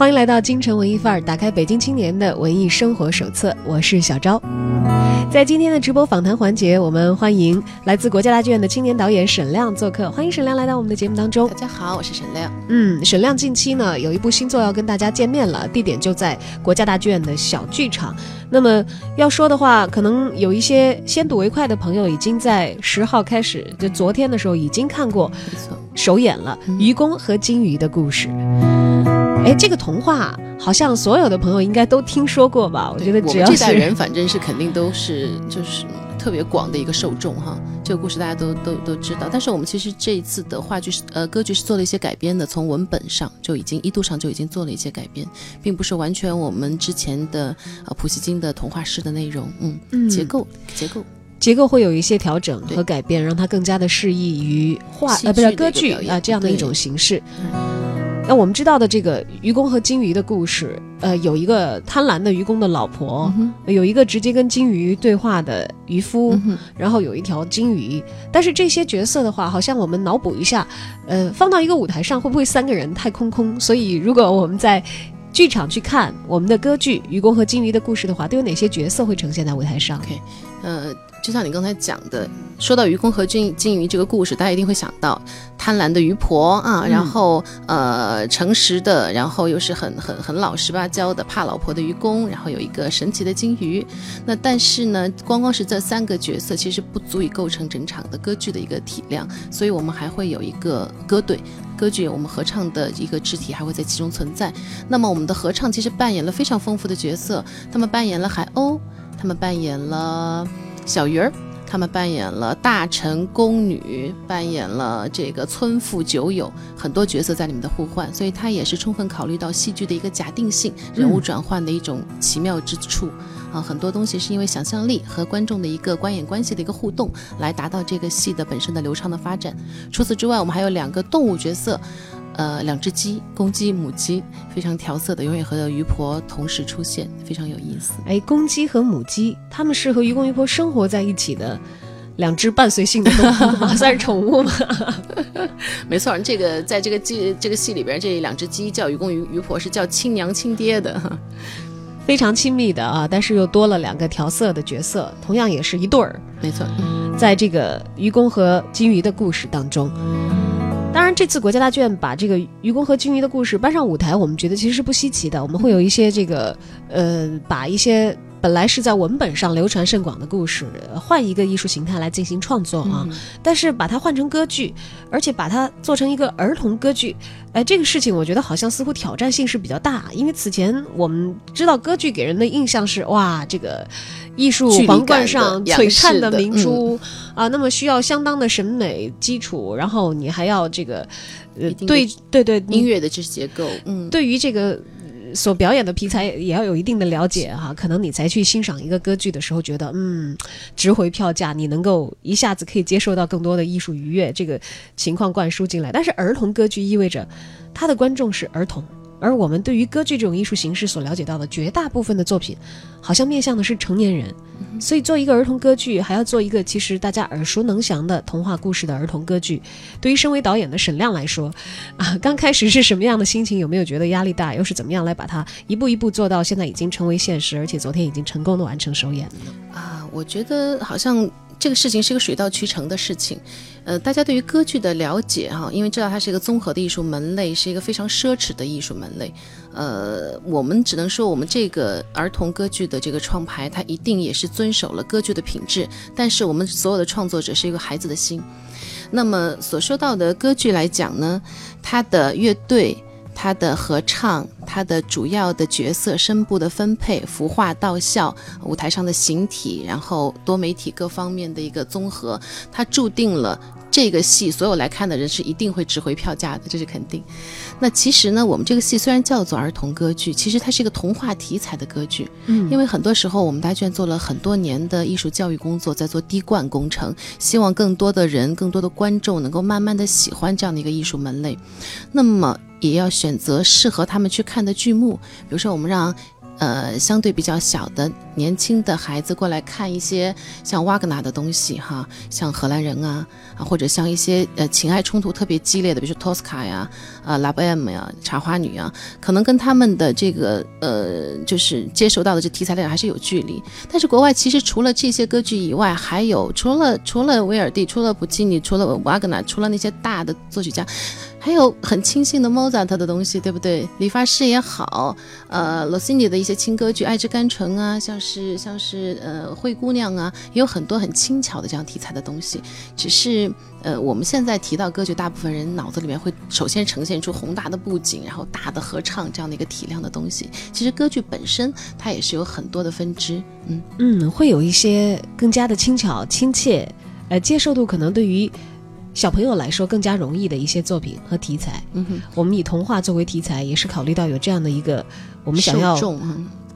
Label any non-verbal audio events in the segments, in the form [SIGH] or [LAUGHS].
欢迎来到京城文艺范儿，打开北京青年的文艺生活手册。我是小昭。在今天的直播访谈环节，我们欢迎来自国家大剧院的青年导演沈亮做客。欢迎沈亮来到我们的节目当中。大家好，我是沈亮。嗯，沈亮近期呢有一部新作要跟大家见面了，地点就在国家大剧院的小剧场。那么要说的话，可能有一些先睹为快的朋友已经在十号开始，就昨天的时候已经看过首演了《愚公和金鱼的故事》。哎，这个童话好像所有的朋友应该都听说过吧？我觉得只要这代人，反正是肯定都是就是特别广的一个受众哈。这个故事大家都都都知道，但是我们其实这一次的话剧是呃歌剧是做了一些改编的，从文本上就已经一度上就已经做了一些改编，并不是完全我们之前的呃普希金的童话式的内容，嗯，结构结构。结构会有一些调整和改变，让它更加的适宜于话呃不是歌剧啊这样的一种形式。那我们知道的这个愚公和金鱼的故事，呃，有一个贪婪的愚公的老婆，有一个直接跟金鱼对话的渔夫，然后有一条金鱼。但是这些角色的话，好像我们脑补一下，呃，放到一个舞台上会不会三个人太空空？所以如果我们在剧场去看我们的歌剧《愚公和金鱼的故事》的话，都有哪些角色会呈现在舞台上？OK，呃。就像你刚才讲的，说到愚公和金金鱼这个故事，大家一定会想到贪婪的渔婆啊，然后呃诚实的，然后又是很很很老实巴交的怕老婆的愚公，然后有一个神奇的金鱼。那但是呢，光光是这三个角色，其实不足以构成整场的歌剧的一个体量，所以我们还会有一个歌队，歌剧我们合唱的一个肢体还会在其中存在。那么我们的合唱其实扮演了非常丰富的角色，他们扮演了海鸥，他们扮演了。小鱼儿，他们扮演了大臣、宫女，扮演了这个村妇、酒友，很多角色在里面的互换，所以它也是充分考虑到戏剧的一个假定性、人物转换的一种奇妙之处啊。很多东西是因为想象力和观众的一个观演关系的一个互动，来达到这个戏的本身的流畅的发展。除此之外，我们还有两个动物角色。呃，两只鸡，公鸡、母鸡，非常调色的，永远和鱼婆同时出现，非常有意思。哎，公鸡和母鸡，它们是和愚公鱼婆生活在一起的两只伴随性的动物，[LAUGHS] 算是宠物吗？[LAUGHS] 没错，这个在这个剧这个戏里边，这两只鸡叫愚公渔渔婆是叫亲娘亲爹的，[LAUGHS] 非常亲密的啊。但是又多了两个调色的角色，同样也是一对儿。没错，在这个愚公和金鱼的故事当中。当然，这次国家大剧院把这个愚公和金鱼的故事搬上舞台，我们觉得其实是不稀奇的。我们会有一些这个，呃，把一些。本来是在文本上流传甚广的故事，换一个艺术形态来进行创作啊，但是把它换成歌剧，而且把它做成一个儿童歌剧，哎，这个事情我觉得好像似乎挑战性是比较大，因为此前我们知道歌剧给人的印象是哇，这个艺术皇冠上璀璨的。明珠啊，那么需要相当的审美基础，然后你还要这个，呃，对对对，音乐的知识结构，嗯，对于这个。所表演的题材也要有一定的了解哈，可能你才去欣赏一个歌剧的时候，觉得嗯值回票价，你能够一下子可以接受到更多的艺术愉悦这个情况灌输进来。但是儿童歌剧意味着，他的观众是儿童。而我们对于歌剧这种艺术形式所了解到的绝大部分的作品，好像面向的是成年人，所以做一个儿童歌剧，还要做一个其实大家耳熟能详的童话故事的儿童歌剧，对于身为导演的沈亮来说，啊，刚开始是什么样的心情？有没有觉得压力大？又是怎么样来把它一步一步做到现在已经成为现实，而且昨天已经成功的完成首演呢？啊，我觉得好像。这个事情是一个水到渠成的事情，呃，大家对于歌剧的了解哈，因为知道它是一个综合的艺术门类，是一个非常奢侈的艺术门类，呃，我们只能说我们这个儿童歌剧的这个创排，它一定也是遵守了歌剧的品质，但是我们所有的创作者是一个孩子的心，那么所说到的歌剧来讲呢，它的乐队。他的合唱，他的主要的角色声部的分配，服化道效，舞台上的形体，然后多媒体各方面的一个综合，它注定了这个戏所有来看的人是一定会值回票价的，这是肯定。那其实呢，我们这个戏虽然叫做儿童歌剧，其实它是一个童话题材的歌剧。嗯，因为很多时候我们大剧院做了很多年的艺术教育工作，在做滴灌工程，希望更多的人、更多的观众能够慢慢的喜欢这样的一个艺术门类。那么。也要选择适合他们去看的剧目，比如说我们让，呃相对比较小的年轻的孩子过来看一些像瓦格纳的东西哈，像荷兰人啊啊，或者像一些呃情爱冲突特别激烈的，比如说托斯卡呀、啊拉贝姆呀、茶花女啊，可能跟他们的这个呃就是接受到的这题材量还是有距离。但是国外其实除了这些歌剧以外，还有除了除了威尔第、除了普契尼、除了瓦格纳、除了那些大的作曲家。还有很清新的 Mozart 的东西，对不对？理发师也好，呃，罗西尼的一些轻歌剧《爱之甘醇》啊，像是像是呃灰姑娘啊，也有很多很轻巧的这样题材的东西。只是呃，我们现在提到歌剧，大部分人脑子里面会首先呈现出宏大的布景，然后大的合唱这样的一个体量的东西。其实歌剧本身它也是有很多的分支，嗯嗯，会有一些更加的轻巧、亲切，呃，接受度可能对于。小朋友来说更加容易的一些作品和题材，嗯哼，我们以童话作为题材，也是考虑到有这样的一个我们想要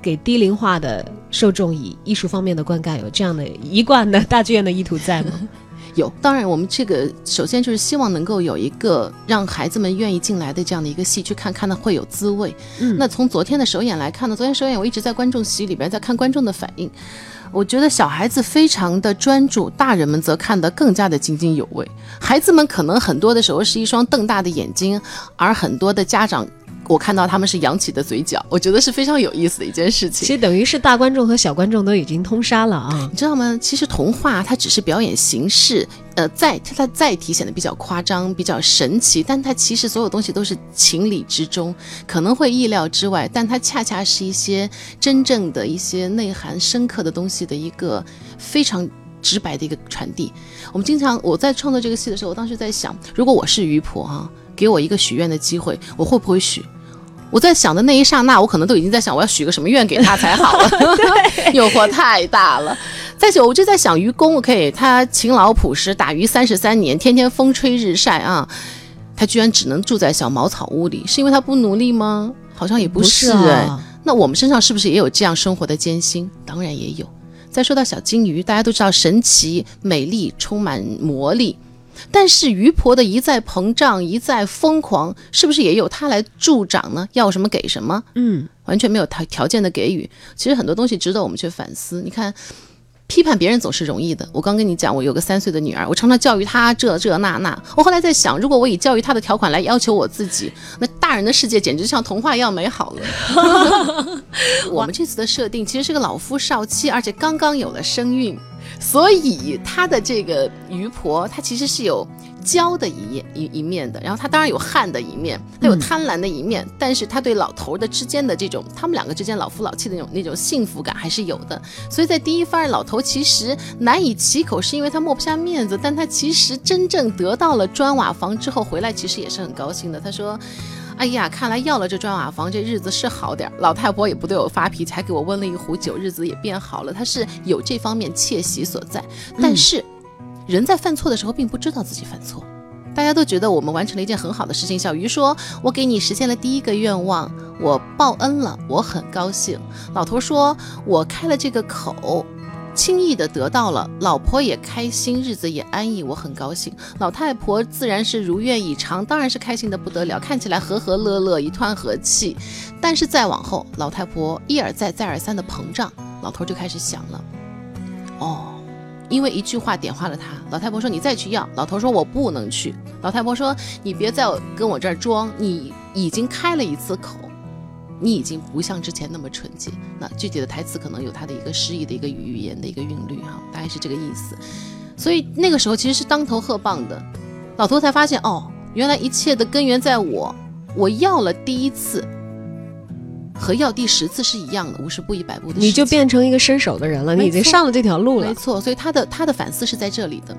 给低龄化的受众以艺术方面的灌溉，有这样的一贯的大剧院的意图在吗？[LAUGHS] 有，当然我们这个首先就是希望能够有一个让孩子们愿意进来的这样的一个戏去看，看的会有滋味。嗯那从昨天的首演来看呢，昨天首演我一直在观众席里边在看观众的反应，我觉得小孩子非常的专注，大人们则看得更加的津津有味。孩子们可能很多的时候是一双瞪大的眼睛，而很多的家长。我看到他们是扬起的嘴角，我觉得是非常有意思的一件事情。其实等于是大观众和小观众都已经通杀了啊！你知道吗？其实童话它只是表演形式，呃，在它载体显得比较夸张、比较神奇，但它其实所有东西都是情理之中，可能会意料之外，但它恰恰是一些真正的一些内涵深刻的东西的一个非常直白的一个传递。我们经常我在创作这个戏的时候，我当时在想，如果我是鱼婆哈、给我一个许愿的机会，我会不会许？我在想的那一刹那，我可能都已经在想我要许个什么愿给他才好了，[LAUGHS] [LAUGHS] 诱惑太大了。再久，我就在想愚公，OK，他勤劳朴实，打鱼三十三年，天天风吹日晒啊，他居然只能住在小茅草屋里，是因为他不努力吗？好像也不是哎、啊，那我们身上是不是也有这样生活的艰辛？当然也有。再说到小金鱼，大家都知道神奇、美丽、充满魔力，但是鱼婆的一再膨胀、一再疯狂，是不是也有她来助长呢？要什么给什么，嗯，完全没有条条件的给予。其实很多东西值得我们去反思。你看。批判别人总是容易的。我刚跟你讲，我有个三岁的女儿，我常常教育她这这那那。我后来在想，如果我以教育她的条款来要求我自己，那大人的世界简直像童话一样美好了。[LAUGHS] 我们这次的设定其实是个老夫少妻，而且刚刚有了身孕，所以他的这个鱼婆，她其实是有娇的一面一一面的，然后她当然有悍的一面，她有贪婪的一面，但是她对老头的之间的这种，他们两个之间老夫老妻的那种那种幸福感还是有的。所以在第一番，老头其实难以启口，是因为他抹不下面子，但他其实真正得到了砖瓦房之后回来，其实也是很高兴的。他说。哎呀，看来要了这砖瓦房，这日子是好点儿。老太婆也不对我发脾气，还给我温了一壶酒，日子也变好了。她是有这方面窃喜所在，但是、人在犯错的时候，并不知道自己犯错。大家都觉得我们完成了一件很好的事情。小鱼说：“我给你实现了第一个愿望，我报恩了，我很高兴。”老头说：“我开了这个口。”轻易的得到了，老婆也开心，日子也安逸，我很高兴。老太婆自然是如愿以偿，当然是开心的不得了，看起来和和乐乐，一团和气。但是再往后，老太婆一而再、再而三的膨胀，老头就开始想了，哦，因为一句话点化了他。老太婆说：“你再去要。”老头说：“我不能去。”老太婆说：“你别再跟我这儿装，你已经开了一次口。”你已经不像之前那么纯洁。那具体的台词可能有它的一个诗意的一个语言的一个韵律哈，大概是这个意思。所以那个时候其实是当头喝棒的，老头才发现哦，原来一切的根源在我，我要了第一次。和要第十次是一样的，五十步一百步的，你就变成一个伸手的人了，你已经上了这条路了没。错，所以他的他的反思是在这里的。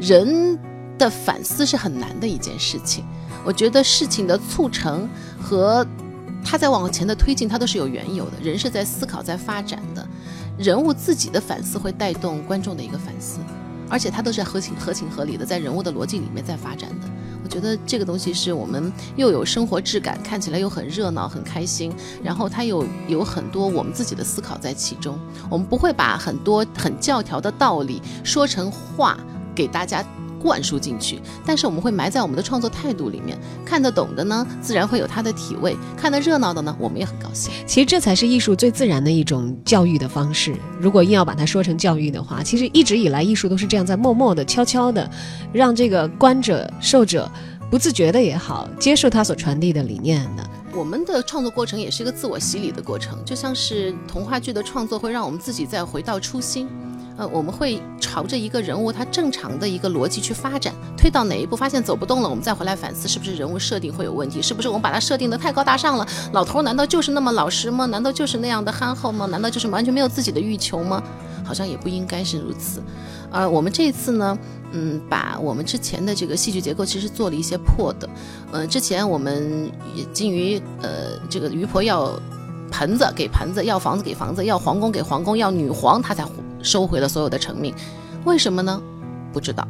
人的反思是很难的一件事情，我觉得事情的促成和他在往前的推进，它都是有缘由的。人是在思考，在发展的，人物自己的反思会带动观众的一个反思，而且它都是合情合情合理的，在人物的逻辑里面在发展的。我觉得这个东西是我们又有生活质感，看起来又很热闹、很开心，然后它又有很多我们自己的思考在其中。我们不会把很多很教条的道理说成话给大家灌输进去，但是我们会埋在我们的创作态度里面。看得懂的呢，自然会有他的体味；看得热闹的呢，我们也很高兴。其实这才是艺术最自然的一种教育的方式。如果硬要把它说成教育的话，其实一直以来艺术都是这样在默默的、悄悄的，让这个观者、受者不自觉的也好，接受他所传递的理念的。我们的创作过程也是一个自我洗礼的过程，就像是童话剧的创作会让我们自己再回到初心。呃，我们会朝着一个人物他正常的一个逻辑去发展，推到哪一步发现走不动了，我们再回来反思是不是人物设定会有问题，是不是我们把它设定的太高大上了？老头难道就是那么老实吗？难道就是那样的憨厚吗？难道就是完全没有自己的欲求吗？好像也不应该是如此。呃，我们这次呢，嗯，把我们之前的这个戏剧结构其实做了一些破的。呃，之前我们金鱼，呃，这个鱼婆要盆子给盆子，要房子给房子，要皇宫给皇宫，要女皇，她才。收回了所有的成命，为什么呢？不知道，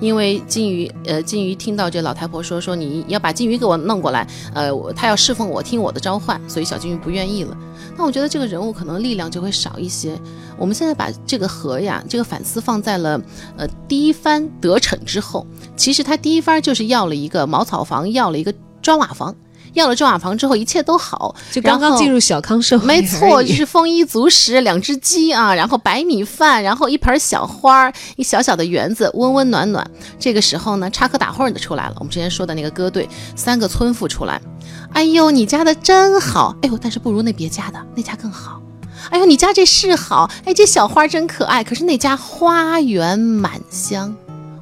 因为金鱼，呃，金鱼听到这老太婆说说你要把金鱼给我弄过来，呃，他要侍奉我，听我的召唤，所以小金鱼不愿意了。那我觉得这个人物可能力量就会少一些。我们现在把这个和呀，这个反思放在了呃第一番得逞之后，其实他第一番就是要了一个茅草房，要了一个砖瓦房。要了砖瓦房之后，一切都好，就刚刚进入小康社会。没错，就是丰衣足食，两只鸡啊，然后白米饭，然后一盆小花儿，一小小的园子，温温暖暖。这个时候呢，插科打诨的出来了。我们之前说的那个歌队，三个村妇出来。哎呦，你家的真好。哎呦，但是不如那别家的，那家更好。哎呦，你家这是好。哎，这小花真可爱。可是那家花园满香。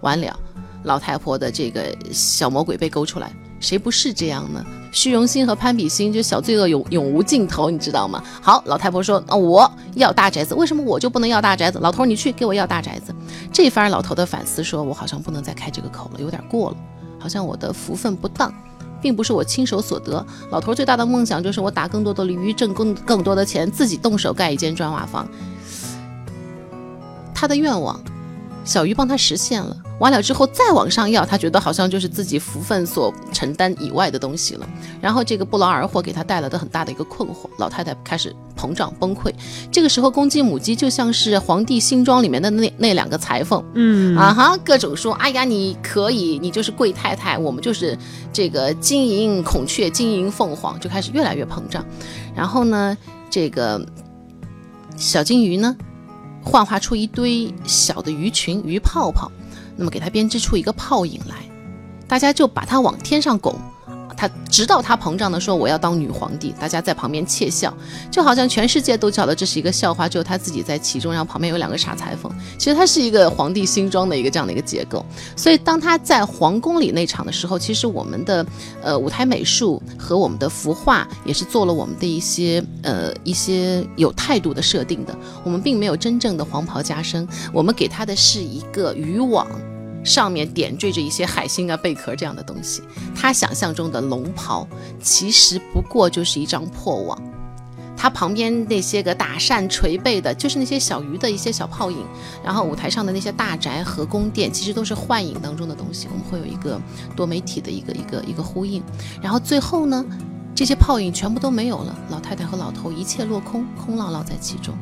完了，老太婆的这个小魔鬼被勾出来。谁不是这样呢？虚荣心和攀比心，就小罪恶永永无尽头，你知道吗？好，老太婆说，那我要大宅子，为什么我就不能要大宅子？老头，你去给我要大宅子。这番老头的反思，说我好像不能再开这个口了，有点过了，好像我的福分不当，并不是我亲手所得。老头最大的梦想就是我打更多的驴，挣更更多的钱，自己动手盖一间砖瓦房。他的愿望。小鱼帮他实现了，完了之后再往上要，他觉得好像就是自己福分所承担以外的东西了。然后这个不劳而获给他带来的很大的一个困惑，老太太开始膨胀崩溃。这个时候公鸡母鸡就像是皇帝新装里面的那那两个裁缝，嗯啊哈，各种说，哎呀你可以，你就是贵太太，我们就是这个金银孔雀、金银凤凰，就开始越来越膨胀。然后呢，这个小金鱼呢？幻化出一堆小的鱼群、鱼泡泡，那么给它编织出一个泡影来，大家就把它往天上拱。他直到他膨胀的说：“我要当女皇帝。”大家在旁边窃笑，就好像全世界都觉得这是一个笑话，只有他自己在其中。然后旁边有两个傻裁缝。其实他是一个皇帝新装的一个这样的一个结构。所以当他在皇宫里那场的时候，其实我们的呃舞台美术和我们的服化也是做了我们的一些呃一些有态度的设定的。我们并没有真正的黄袍加身，我们给他的是一个渔网。上面点缀着一些海星啊、贝壳这样的东西。他想象中的龙袍，其实不过就是一张破网。他旁边那些个打扇捶背的，就是那些小鱼的一些小泡影。然后舞台上的那些大宅和宫殿，其实都是幻影当中的东西。我们会有一个多媒体的一个一个一个呼应。然后最后呢，这些泡影全部都没有了，老太太和老头一切落空，空落落在其中。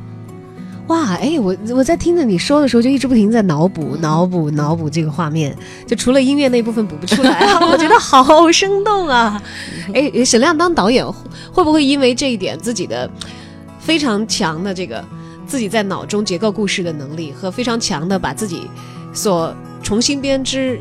哇，哎，我我在听着你说的时候，就一直不停在脑补、脑补、脑补这个画面，就除了音乐那部分补不出来，[LAUGHS] 我觉得好生动啊！哎，沈亮当导演会不会因为这一点自己的非常强的这个自己在脑中结构故事的能力和非常强的把自己所重新编织、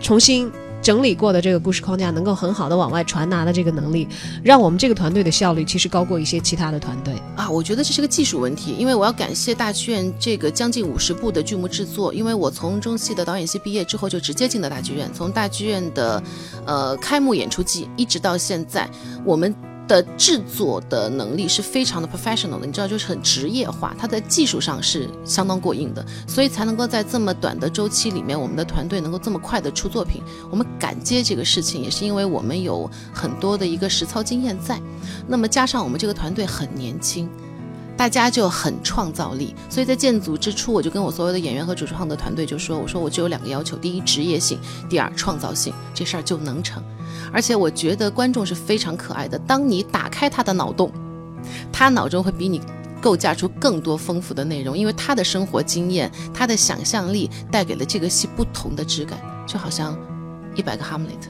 重新。整理过的这个故事框架能够很好的往外传达的这个能力，让我们这个团队的效率其实高过一些其他的团队啊。我觉得这是个技术问题，因为我要感谢大剧院这个将近五十部的剧目制作，因为我从中戏的导演系毕业之后就直接进了大剧院，从大剧院的呃开幕演出季一直到现在，我们。的制作的能力是非常的 professional 的，你知道，就是很职业化，它在技术上是相当过硬的，所以才能够在这么短的周期里面，我们的团队能够这么快的出作品。我们敢接这个事情，也是因为我们有很多的一个实操经验在，那么加上我们这个团队很年轻。大家就很创造力，所以在建组之初，我就跟我所有的演员和主创的团队就说：“我说我只有两个要求，第一职业性，第二创造性，这事儿就能成。而且我觉得观众是非常可爱的，当你打开他的脑洞，他脑中会比你构架出更多丰富的内容，因为他的生活经验，他的想象力带给了这个戏不同的质感。”就好像一百个哈姆雷特。